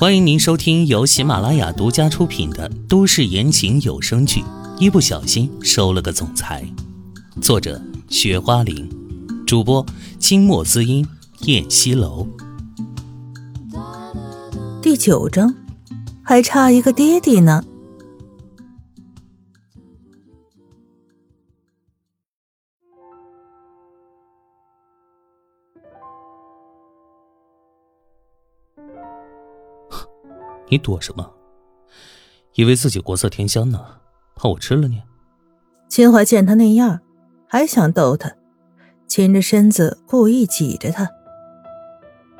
欢迎您收听由喜马拉雅独家出品的都市言情有声剧《一不小心收了个总裁》，作者：雪花玲，主播：清墨滋音、燕西楼。第九章，还差一个爹地呢。你躲什么？以为自己国色天香呢？怕我吃了你？秦淮见他那样，还想逗他，亲着身子故意挤着他。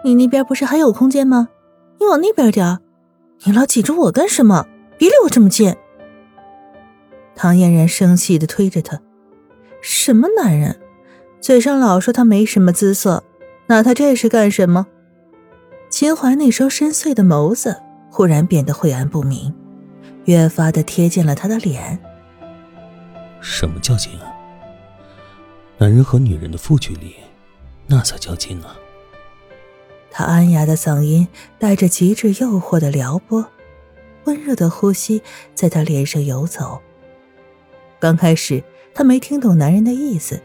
你那边不是还有空间吗？你往那边点你老挤着我干什么？别离我这么近！唐嫣然生气的推着他。什么男人？嘴上老说他没什么姿色，那他这是干什么？秦淮那双深邃的眸子。忽然变得晦暗不明，越发的贴近了他的脸。什么叫近啊？男人和女人的负距离，那才叫近啊！他安雅的嗓音带着极致诱惑的撩拨，温热的呼吸在他脸上游走。刚开始他没听懂男人的意思，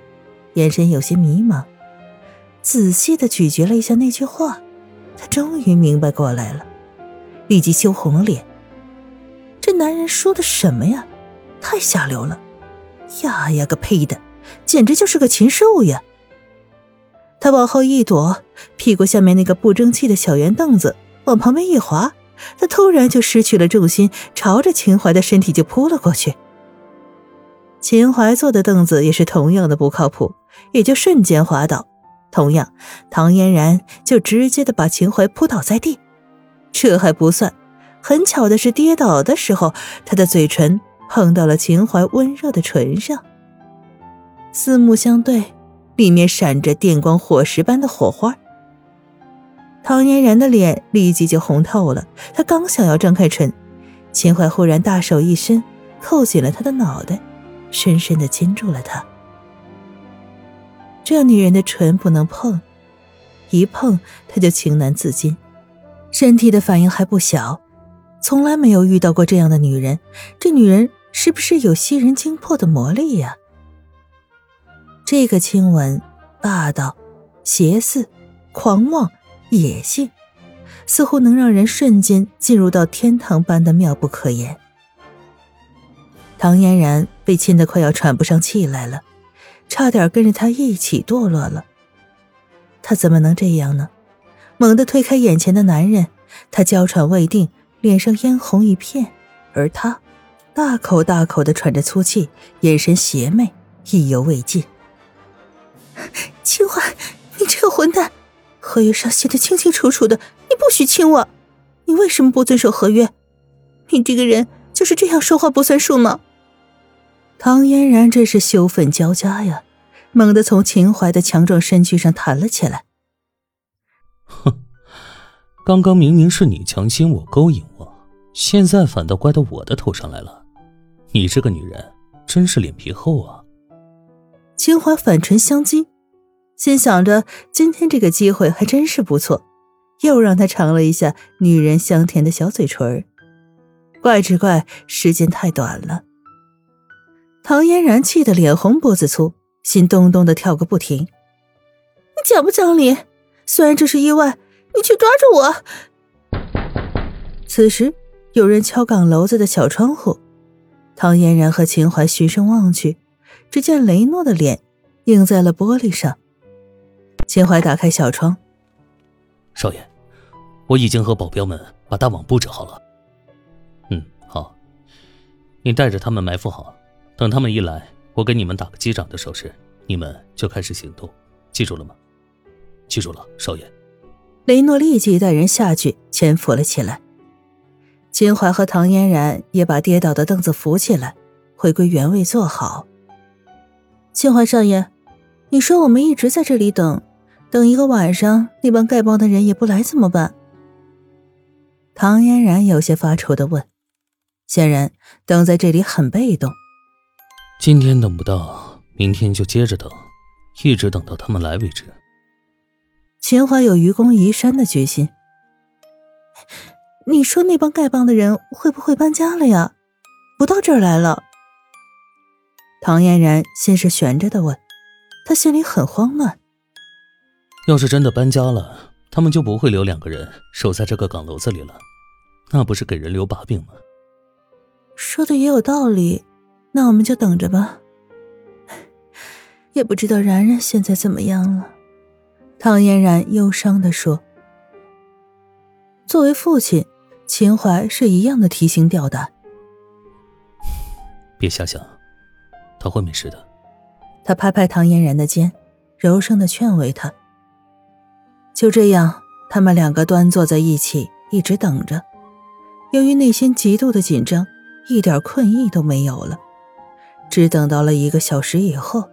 眼神有些迷茫，仔细的咀嚼了一下那句话，他终于明白过来了。立即羞红了脸。这男人说的什么呀？太下流了！呀呀个呸的，简直就是个禽兽呀！他往后一躲，屁股下面那个不争气的小圆凳子往旁边一滑，他突然就失去了重心，朝着秦淮的身体就扑了过去。秦淮坐的凳子也是同样的不靠谱，也就瞬间滑倒。同样，唐嫣然就直接的把秦淮扑倒在地。这还不算，很巧的是，跌倒的时候，他的嘴唇碰到了秦淮温热的唇上，四目相对，里面闪着电光火石般的火花。唐嫣然的脸立即就红透了，她刚想要张开唇，秦淮忽然大手一伸，扣紧了她的脑袋，深深的亲住了她。这女人的唇不能碰，一碰她就情难自禁。身体的反应还不小，从来没有遇到过这样的女人。这女人是不是有吸人精魄的魔力呀？这个亲吻，霸道、邪肆、狂妄、野性，似乎能让人瞬间进入到天堂般的妙不可言。唐嫣然被亲得快要喘不上气来了，差点跟着他一起堕落了。他怎么能这样呢？猛地推开眼前的男人，他娇喘未定，脸上嫣红一片，而他大口大口的喘着粗气，眼神邪魅，意犹未尽。秦淮，你这个混蛋，合约上写的清清楚楚的，你不许亲我，你为什么不遵守合约？你这个人就是这样说话不算数吗？唐嫣然这是羞愤交加呀，猛地从秦淮的强壮身躯上弹了起来。哼，刚刚明明是你强奸我、勾引我，现在反倒怪到我的头上来了。你这个女人真是脸皮厚啊！秦淮反唇相讥，心想着今天这个机会还真是不错，又让他尝了一下女人香甜的小嘴唇怪只怪时间太短了。唐嫣然气得脸红脖子粗，心咚咚的跳个不停。你讲不讲理？虽然这是意外，你却抓住我。此时，有人敲岗楼子的小窗户。唐嫣然和秦淮循声望去，只见雷诺的脸映在了玻璃上。秦淮打开小窗：“少爷，我已经和保镖们把大网布置好了。嗯，好，你带着他们埋伏好，等他们一来，我给你们打个击掌的手势，你们就开始行动，记住了吗？”记住了，少爷。雷诺立即带人下去潜伏了起来。秦淮和唐嫣然也把跌倒的凳子扶起来，回归原位坐好。秦淮少爷，你说我们一直在这里等，等一个晚上，那帮丐帮的人也不来怎么办？唐嫣然有些发愁的问。显然，等在这里很被动。今天等不到，明天就接着等，一直等到他们来为止。秦淮有愚公移山的决心。你说那帮丐帮的人会不会搬家了呀？不到这儿来了？唐嫣然先是悬着的问，他心里很慌乱。要是真的搬家了，他们就不会留两个人守在这个岗楼子里了，那不是给人留把柄吗？说的也有道理，那我们就等着吧。也不知道然然现在怎么样了。唐嫣然忧伤的说：“作为父亲，秦淮是一样的提心吊胆。别瞎想，他会没事的。”他拍拍唐嫣然的肩，柔声的劝慰她。就这样，他们两个端坐在一起，一直等着。由于内心极度的紧张，一点困意都没有了。只等到了一个小时以后，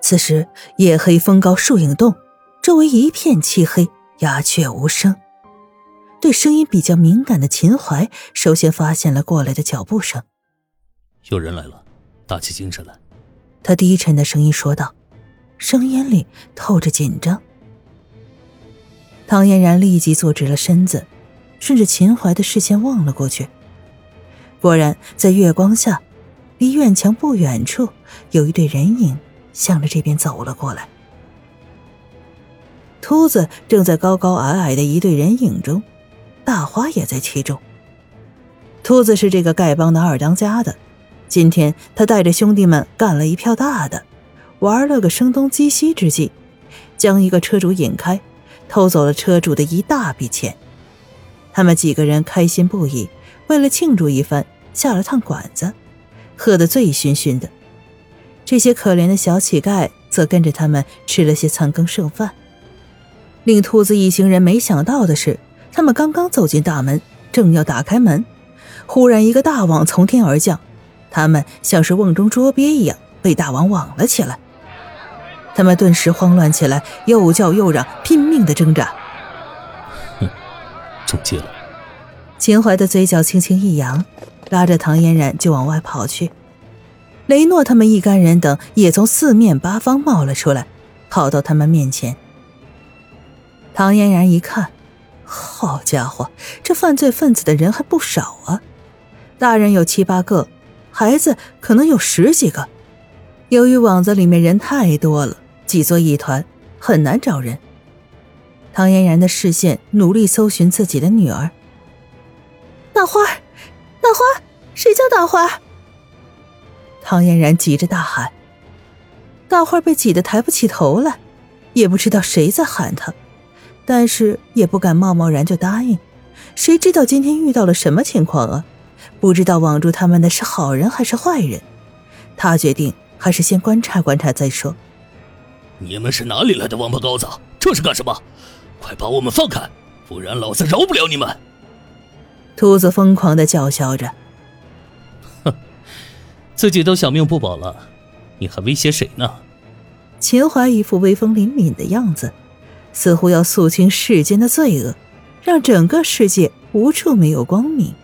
此时夜黑风高，树影动，周围一片漆黑，鸦雀无声。对声音比较敏感的秦淮，首先发现了过来的脚步声。有人来了，打起精神来。他低沉的声音说道，声音里透着紧张。唐嫣然立即坐直了身子，顺着秦淮的视线望了过去。果然，在月光下，离院墙不远处有一对人影向着这边走了过来。秃子正在高高矮矮的一对人影中，大花也在其中。秃子是这个丐帮的二当家的，今天他带着兄弟们干了一票大的，玩了个声东击西之计，将一个车主引开。偷走了车主的一大笔钱，他们几个人开心不已。为了庆祝一番，下了趟馆子，喝得醉醺醺的。这些可怜的小乞丐则跟着他们吃了些残羹剩饭。令兔子一行人没想到的是，他们刚刚走进大门，正要打开门，忽然一个大网从天而降，他们像是瓮中捉鳖一样被大网网了起来。他们顿时慌乱起来，又叫又嚷，拼命的挣扎。哼，中计了！秦淮的嘴角轻轻一扬，拉着唐嫣然就往外跑去。雷诺他们一干人等也从四面八方冒了出来，跑到他们面前。唐嫣然一看，好家伙，这犯罪分子的人还不少啊！大人有七八个，孩子可能有十几个。由于网子里面人太多了，挤作一团，很难找人。唐嫣然的视线努力搜寻自己的女儿。大花，大花，谁叫大花？唐嫣然急着大喊。大花被挤得抬不起头来，也不知道谁在喊她，但是也不敢贸贸然就答应。谁知道今天遇到了什么情况啊？不知道网住他们的是好人还是坏人？他决定。还是先观察观察再说。你们是哪里来的王八羔子？这是干什么？快把我们放开，不然老子饶不了你们！秃子疯狂的叫嚣着。哼，自己都小命不保了，你还威胁谁呢？秦淮一副威风凛凛的样子，似乎要肃清世间的罪恶，让整个世界无处没有光明。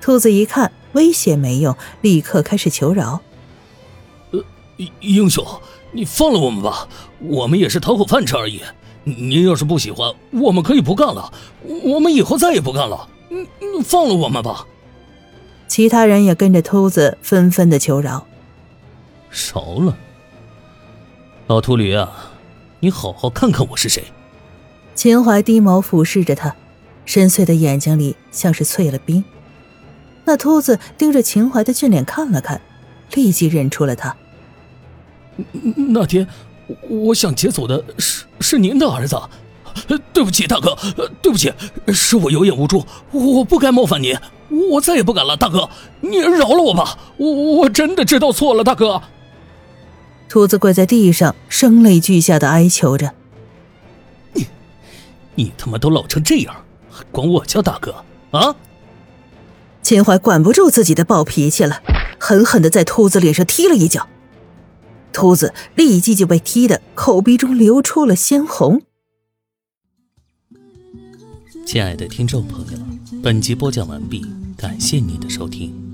兔子一看威胁没用，立刻开始求饶。呃英雄，你放了我们吧，我们也是讨口饭吃而已。您要是不喜欢，我们可以不干了，我们以后再也不干了。你你放了我们吧。其他人也跟着秃子纷纷的求饶。饶了，老秃驴啊，你好好看看我是谁。秦淮低眸俯视着他，深邃的眼睛里像是淬了冰。那秃子盯着秦淮的俊脸看了看，立即认出了他。那天，我想劫走的是是您的儿子，对不起大哥，对不起，是我有眼无珠，我不该冒犯您，我再也不敢了，大哥，您饶了我吧，我我真的知道错了，大哥。秃子跪在地上，声泪俱下的哀求着：“你，你他妈都老成这样，还管我叫大哥啊？”秦淮管不住自己的暴脾气了，狠狠的在秃子脸上踢了一脚。秃子立即就被踢得口鼻中流出了鲜红。亲爱的听众朋友，本集播讲完毕，感谢您的收听。